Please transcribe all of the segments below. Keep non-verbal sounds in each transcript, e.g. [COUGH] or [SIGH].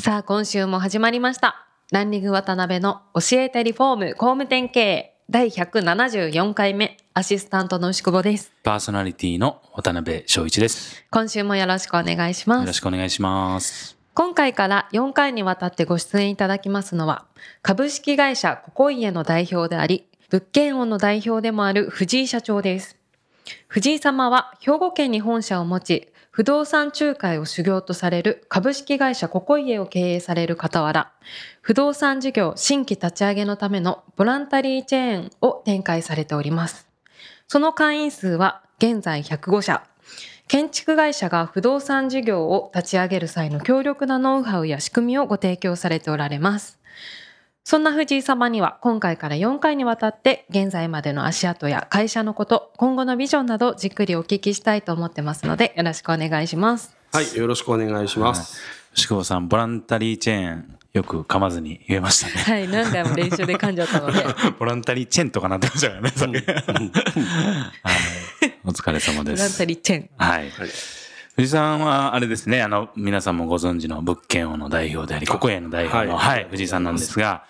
さあ今週も始まりましたランニング渡辺の教えてリフォーム工務店経営第174回目アシスタントの牛久保ですパーソナリティの渡辺翔一です。今週もよろしくお願いしますよろしくお願いします。今回から4回にわたってご出演いただきますのは、株式会社ココイエの代表であり、物件王の代表でもある藤井社長です。藤井様は兵庫県に本社を持ち、不動産仲介を修行とされる株式会社ココイエを経営される傍ら、不動産事業新規立ち上げのためのボランタリーチェーンを展開されております。その会員数は現在105社。建築会社が不動産事業を立ち上げる際の強力なノウハウや仕組みをご提供されておられます。そんな藤井様には今回から4回にわたって現在までの足跡や会社のこと、今後のビジョンなどじっくりお聞きしたいと思ってますのでよろしくお願いします。はい、よろしくお願いします。牛久保さん、ボランタリーチェーン、よく噛まずに言えましたね。はい、何回も練習で噛んじゃったので。[LAUGHS] ボランタリーチェーンとかなってましたからね。[LAUGHS] お疲れ様でブランタす。リーチェーン。はい。はい藤井さんは、あれですね、あの、皆さんもご存知の物件王の代表であり、ココエの代表の、はいはい、藤井さんなんですが、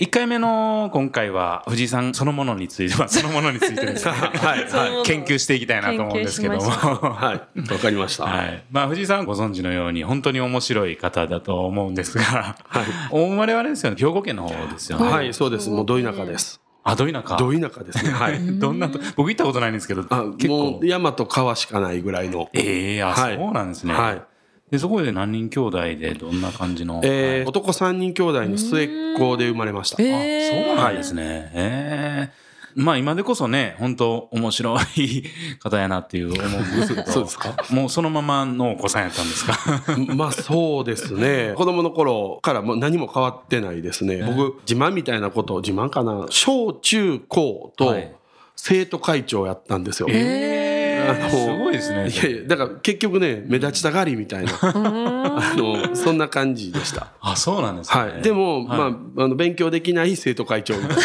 1回目の今回は、藤井さんそのものについては、[LAUGHS] そのものについてですね、[LAUGHS] [LAUGHS] はい、研究していきたいなと思うんですけども。しまはい、わかりました。はい。まあ、藤井さんご存知のように、本当に面白い方だと思うんですが、はいお生まれはあれですよね、兵庫県の方ですよね。はい、そうです。もうど田舎です。あ、ど田舎ど田舎ですね。[LAUGHS] はい。どんなと、僕行ったことないんですけど、あ、結構もう。山と川しかないぐらいの。ええあ、はいそうなんですね。はい。で、そこで何人兄弟でどんな感じの。えー、男三人兄弟の末っ子で生まれました。えあーそうなんですね。ええまあ今でこそね、本当面白い方やなっていう思うんですけど。[LAUGHS] そうですか？もうそのままのお子さんやったんですか？[LAUGHS] まあそうですね。子供の頃からもう何も変わってないですね。僕、自慢みたいなこと、自慢かな？小中高とはい生徒会長やったんですよ。えあのすごいですね。いやいや、だから結局ね、目立ちたがりみたいな、[LAUGHS] あの、そんな感じでした。あ、そうなんですね。はい。でも、はいまあ、あの、勉強できない生徒会長みたいな。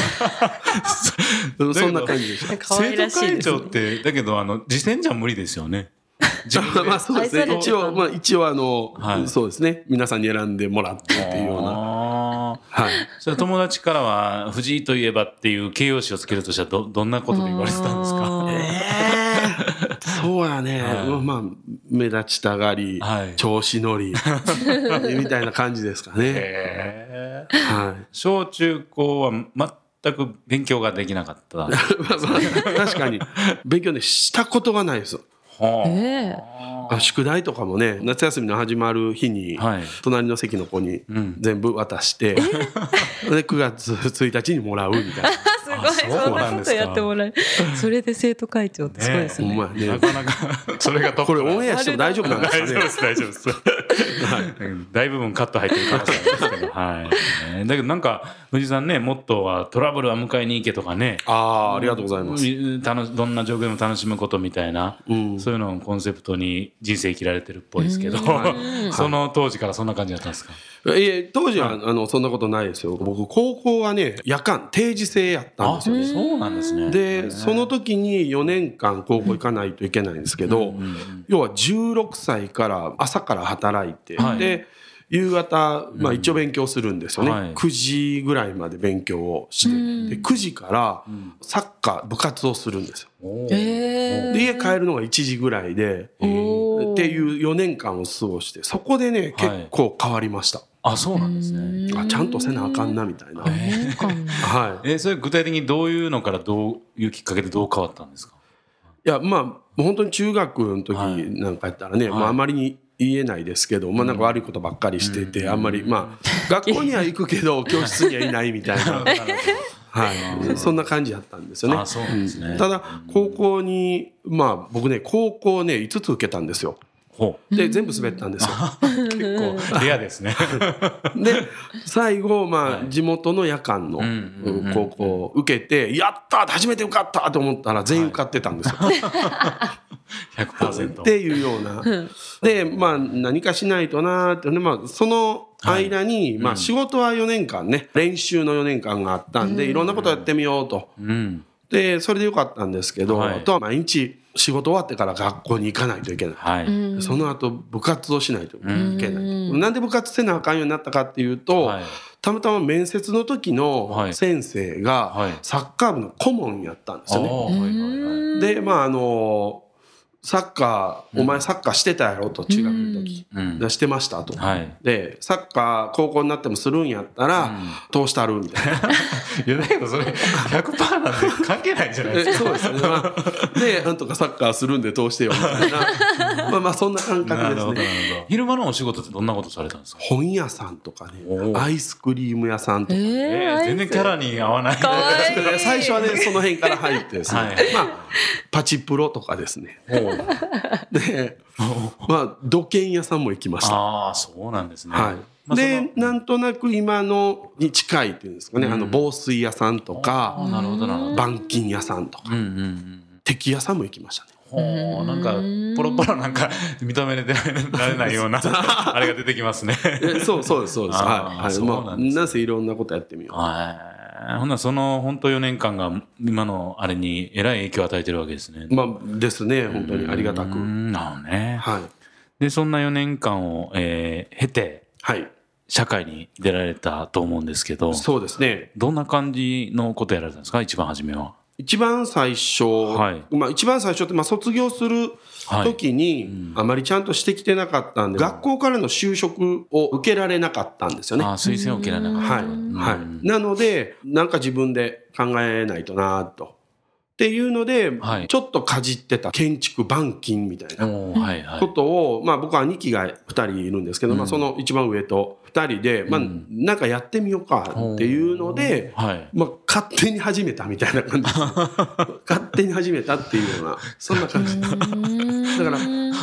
そんな感じでした。[LAUGHS] 生徒会長って、だけど、あの、次戦じゃ無理ですよね。まあそうですね。一応、まあ一応あの、はいそうですね。皆さんに選んでもらってっていうような。はい。それ友達からは、藤井といえばっていう形容詞をつけるとしたら、ど、どんなことで言われてたんですか？ええそうやね。はいまあ、目立ちたがり、はい調子乗り、[LAUGHS] みたいな感じですかね。はい。小中高は全く勉強ができなかった。は [LAUGHS] まあまあ確かに、勉強ね、したことがないです。あえあ宿題とかもね夏休みの始まる日に、はい隣の席の子にうん全部渡して、[LAUGHS] で9月1日にもらうみたいな。[LAUGHS] すごい、そんなことやってもらえる。それで生徒会長ってすごいですね。ほんまやねなかなか、それがこれオンエアしても大丈夫なんですかね？大丈夫です、大丈夫です。うん大部分カット入ってるかもしれないですけど、はい。ねだけどなんか、藤井さんね、モットーはトラブルは迎えに行けとかね、ああありがとうございます。どんな状況でも楽しむことみたいな、うん。そういうのをコンセプトに人生生きられてるっぽいですけど、は [LAUGHS] その当時からそんな感じだったんですか、いえ当時は、あのそんなことないですよ。僕高校はね夜間定時制やったんですよね。そうなんですね。でその時に4年間高校行かないといけないんですけど、要は16歳から朝から働いて、はい。で夕方、まあ、一応勉強するんですよね、はい。9時ぐらいまで勉強をして、で9時からサッカー部活をするんですよ。で家帰るのが1時ぐらいで、ー。っていう4年間を過ごしてそこでね結構変わりました、あ、そうなんですね。あちゃんとせなあかんなみたいな、[LAUGHS] はい。えーそれ具体的にどういうのからどういうきっかけでどう変わったんですか？いやまあ本当に中学の時はい。なんかやったらね、はい。まあ、あまりに言えないですけど、まあ、なんか悪いことばっかりしてて、あんまりまあ学校には行くけど [LAUGHS] 教室にはいないみたいな、はい、そんな感じやったんですよね。あそうなんですね。うん。ただ高校にまあ僕ね高校ね5つ受けたんですよ。ほで全部滑ったんですよ。う結構レアですね。[LAUGHS] で最後、まあはい地元の夜間のんうんうん高校を受けて「やった初めて受かった!」と思ったら全員受かってたんですよ。[LAUGHS] 100%。っていうような。でまあ何かしないとなーって、ねまあ、その間に、まあ、仕事は4年間ね練習の4年間があったんで、いろんなことやってみようと。うん。でそれでよかったんですけど、はいあとは毎日仕事終わってから学校に行かないといけない。はい。その後部活をしないといけない。うんなんで部活せなあかんようになったかっていうと、はいたまたま面接の時はいの先生はいがサッカー部の顧問やったんですよね。あーはいはいはいでまああのサッカーお前サッカーしてたやろと中学の時、うんでしてましたと。はい。でサッカー高校になってもするんやったら、通したるみたいな。いやだけどそれ100%なんで関係ないんじゃないですか。え [LAUGHS] そうですね。まあでなんとかサッカーするんで通してよみたいな。[LAUGHS] まあまあそんな感覚ですね。昼間のお仕事ってどんなことされたんですか？本屋さんとかねアイスクリーム屋さんとか。えー、全然キャラに合わない。最初はねその辺から入ってですね、はいまあパチプロとかですね [LAUGHS] でまあ土建屋さんも行きました。ああそうなんですね。はい、まあでなんとなく今のに近いっていうんですかね、あの防水屋さんとかなるほどなるほど。板金屋さんとか。うんうんうん。鉄屋さんも行きましたね。ほうなんかポロポロなんか認められないような [LAUGHS] あれが出てきますね。えそうそうですそうです。はい、はい、そうまあなんですね。なぜいろんなことやってみようはい。ほんならその本当4年間が今のあれにえらい影響を与えてるわけですね。まあですね本当に。ありがたく。うんなるね。はい。でそんな4年間を、えー経てはい。社会に出られたと思うんですけどそうですね。どんな感じのことやられたんですか？一番初めは。一番最初、はいまあ一番最初ってまあ卒業する時にあまりちゃんとしてきてなかったんで、学校からの就職を受けられなかったんですよね。推薦を受けられなかった。はい、うんはい。なので、なんか自分で考えないとなと。っていうので、はいちょっとかじってた建築板金みたいなおーはいはい。ことを、まあ僕は兄貴が2人いるんですけど、まあその一番上と2人で、まあなんかやってみようかっていうので、はい。まあ勝手に始めたみたいな感じ。[LAUGHS] 勝手に始めたっていうような、そんな感じ。だから、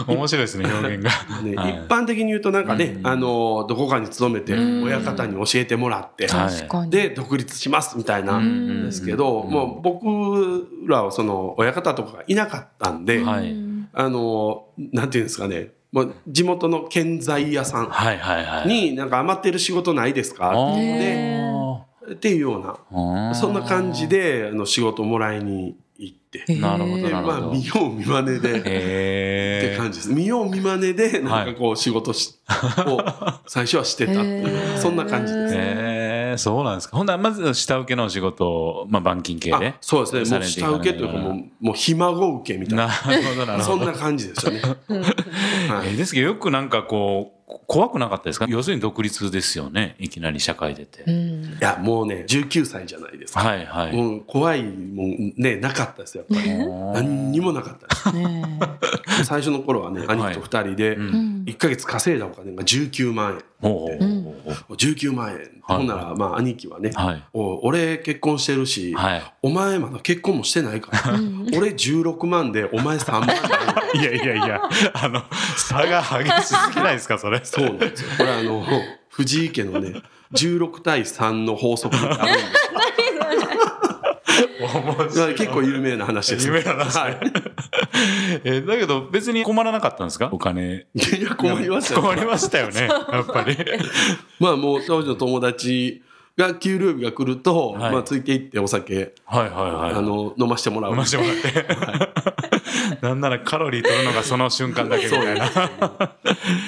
面白いですね表現が。ね、はい一般的に言うとなんかね、あのどこかに勤めて親方に教えてもらって。で独立しますみたいなんですけど、もう僕らはその親方とかがいなかったんで、はい。あのなんていうんですかねもう地元の建材屋さん。になんか余ってる仕事ないですか？あってーでっていうようなそんな感じであの仕事もらいに行って、なるほど。まあ見よう見まねで。ってへ感じです。見よう見まねで、なんかこう仕事し、を最初はしてたっていう、そんな感じです。えー、そうなんですか。ほんならまず下請けのお仕事を、まあ、板金系であ。そうですね。もう下請けというかもう、もうひ孫受けみたいなな。るほど、なるほど。そんな感じですよね。[LAUGHS] はいえーですけど、よくなんかこう、怖くなかったですか？要するに独立ですよね。いきなり社会出て。うん。いや、もうね、19歳じゃないですか。はいはい。もう怖いもんね、なかったですよ、やっぱり。何にもなかったです。ね最初の頃はね、兄貴と二人で、ん1ヶ月稼いだお金が19万円。ほうほうほうほう19万円。はいほんなら、まあ、兄貴はね、はい。お俺結婚してるし、はい。お前まだ結婚もしてないから、俺16万でお前3万 [LAUGHS] いやいやいや、あの、差が激しすぎないですか、それ？そうなんですよ。これあの、藤井家のね、16対3の法則ってあるんですよ。結構有名な話です。有名な話はい。[LAUGHS] えーだけど別に困らなかったんですか？お金。いや困りましたよ。[LAUGHS] 困りましたよね、やっぱり。[LAUGHS] まあもう当時の友達が給料日が来ると、はいまあついていってお酒、はいはいはい。あの、飲ましてもらう。飲ましてもらって。なんならカロリー取るのがその瞬間だけみたいな。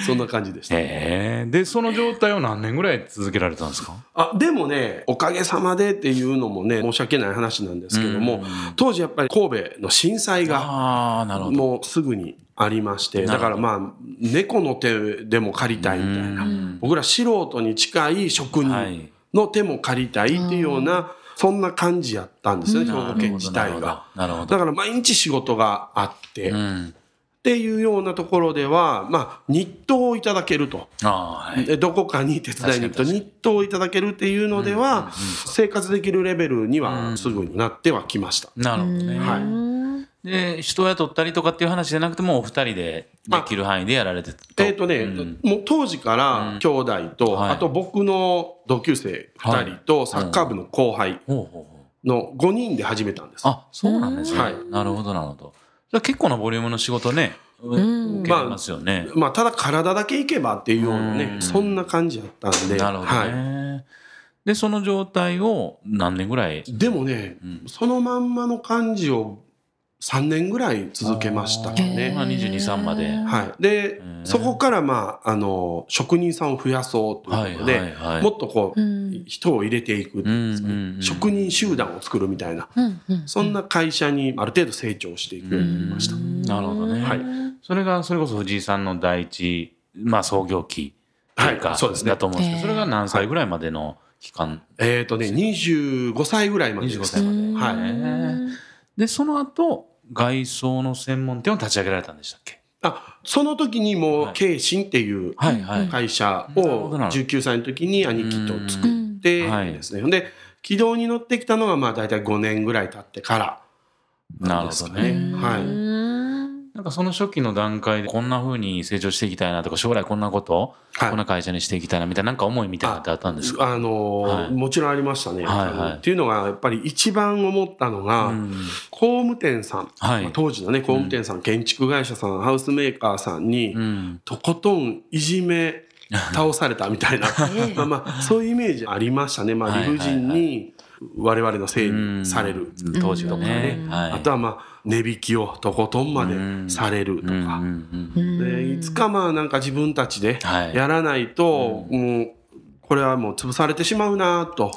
そんな感じでした。えーで、その状態を何年ぐらい続けられたんですか？あでもねおかげさまでっていうのもね申し訳ない話なんですけども、うん当時やっぱり神戸の震災がああ、なるほど。もうすぐにありましてだからまあ猫の手でも借りたいみたいな僕ら素人に近い職はい人の手も借りたいっていうようなそんな感じやったんですよね兵庫県自体が。なるほど。だから毎日仕事があって、っうん。ていうようなところでは、まあ、日当をいただけると。はい。でどこかに手伝いに行くと日当をいただけるっていうのでは、生活できるレベルにはすぐになってはきました。なるほどね。はいでで人を雇ったりとかっていう話じゃなくてもお二人でできる範囲でやられてたえっ、とね、うん。もう当時から兄弟と、はい。あと僕の同級生2人とサッカー部の後輩の5人で始めたんです。あそうなんですね、はい。なるほどなるほど。じゃあ結構なボリュームの仕事ね、ん。受けますよね、まあ、ただ体だけいけばっていうようなね、うん。そんな感じだったんで。なるほどね、はい。でその状態を何年ぐらい？でもね、うん。そのまんまの感じを3年ぐらい続けましたね。まあ22 3まで。はい。でうん、そこからまあ、あの、職人さんを増やそうということで、はいはいはい。もっとこう、うん。人を入れていくうん職人集団を作るみたいな、うんうんそんな会社にある程度成長していくようになりました。うん。なるほどね。はい。それがそれこそ藤井さんの第一、まあ、創業期というか、はい。そうですね。だと思うんですけど、それが何歳ぐらいまでの期間、えっ、とね、25歳ぐらいまでです。25歳まで。はい。ねでその後外装の専門店を立ち上げられたんでしたっけ？あ、その時にもはいう慶信っていう会社をどなるほど19歳の時に兄貴と作ってですね。で、軌道に乗ってきたのがまあ大体5年ぐらい経ってからなるですかね。ほどね。はい。うんなんかその初期の段階でこんな風に成長していきたいなとか将来こんなこと、はい。こんな会社にしていきたいなみたいななんか思いみたいなのってあったんですか？あのーはい。もちろんありましたね。はいはい。っていうのがやっぱり一番思ったのが、うん。工務店さん、はい。まあ当時のね工務店さん、建築会社さんハウスメーカーさんに、うん。とことんいじめ倒されたみたいな。え [LAUGHS] えまあまあそういうイメージありましたね、まあ、はいはいはい。理不尽に我々のせいにされる、うん。当時のね、うんはい、あとはまあ値引きをとことんまでされるとか、でいつかまあなんか自分たちではい。やらないと、もうこれはもう潰されてしまうなと。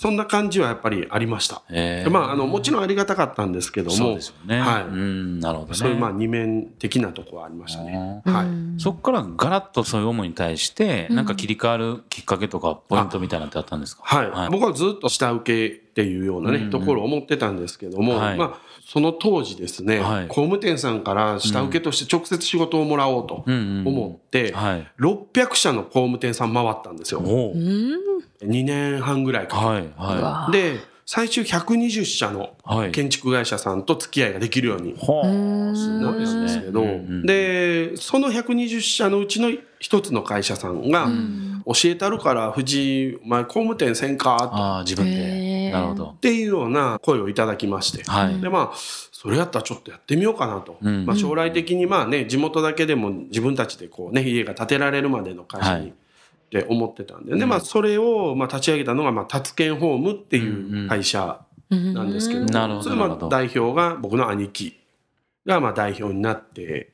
そんな感じはやっぱりありました。えーまあ、あのもちろんありがたかったんですけどもそうですよね。はいうん、なるほどね。そういうまあ二面的なところはありましたね。はいうんそこからガラッとそういう思いに対して、なんか切り替わるきっかけとかポイントみたいなのってあったんですか？はい、はい僕はずっと下請けっていうようなね、うんうん。ところを思ってたんですけども、はい。まあ、その当時ですね、はい。工務店さんから下請けとして直接仕事をもらおうとうん。うんうん。思って、はい。600社の工務店さん回ったんですよ。おおう。ん。2年半ぐらいかはい、うはわ。で、最終120社の。建築会社さんと付き合いができるようにない。ったんですすけど、うんうん、で、その120社のうちの一つの会社さんが、教えたるから、藤井、お前工務店せんかと。ああ、自分へで。ー。なるほど。っ。ていうような声をいただきまして、はい。でまあそれやったらちょっとやってみようかなと、うん。まあ、将来的にまあね地元だけでも自分たちでこうね家が建てられるまでの会社に、はい。って思ってたんで、でまあそれをまあ立ち上げたのがまあタツケンホームっていう会社なんですけど,、うんなるほどそれまあ代表が僕の兄貴がまあ代表になって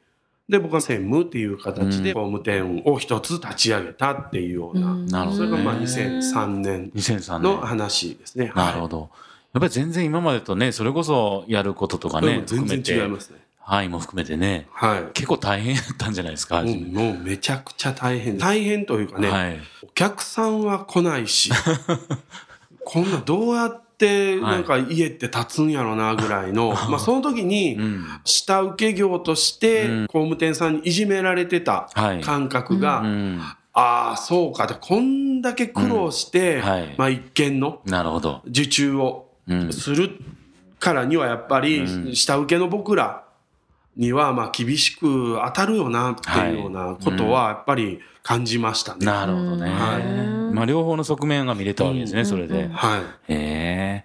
で僕は専務っていう形でうん工務店を一つ立ち上げたっていうような、うんなるほどね。それがまあ2003年2003の年。話ですね。なるほど。やっぱり全然今までとね、それこそやることとかね、はい全然違い含めてますね。範囲も含めてね、はい。結構大変だったんじゃないですか、もう初めもうめちゃくちゃ大変。大変というかね、はい。お客さんは来ないし、[LAUGHS] こんなどうやってなんか家って建つんやろなぐらいの、まあその時に [LAUGHS] うん。下請け業としてうん工務店さんにいじめられてたはい。感覚が、うん。ああ、そうか。でこんだけ苦労して、うんはいまあ一件のなるほど。受注をうん。するからにはやっぱりうん下請けの僕らにはまあ厳しく当たるよなっていうようなことはやっぱり感じましたね。なるほどね。はいまあ両方の側面が見れたわけですね、うんそれで。うんはい。へえ。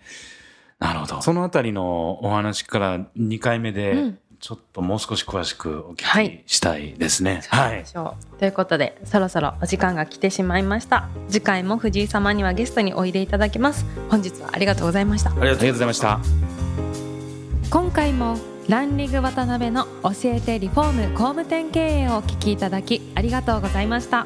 なるほど。そのあたりのお話から2回目うでん、ちょっともう少し詳しくおはい聞きしたいですね。はい。しょうということでそろそろお時間が来てしまいました次回も藤井様にはゲストにおいでいただきます本日はありがとうございましたありがありがとうございました。今回もランリグ渡辺の教えてリフォーム工務店経営をお聞きいただきありがとうございました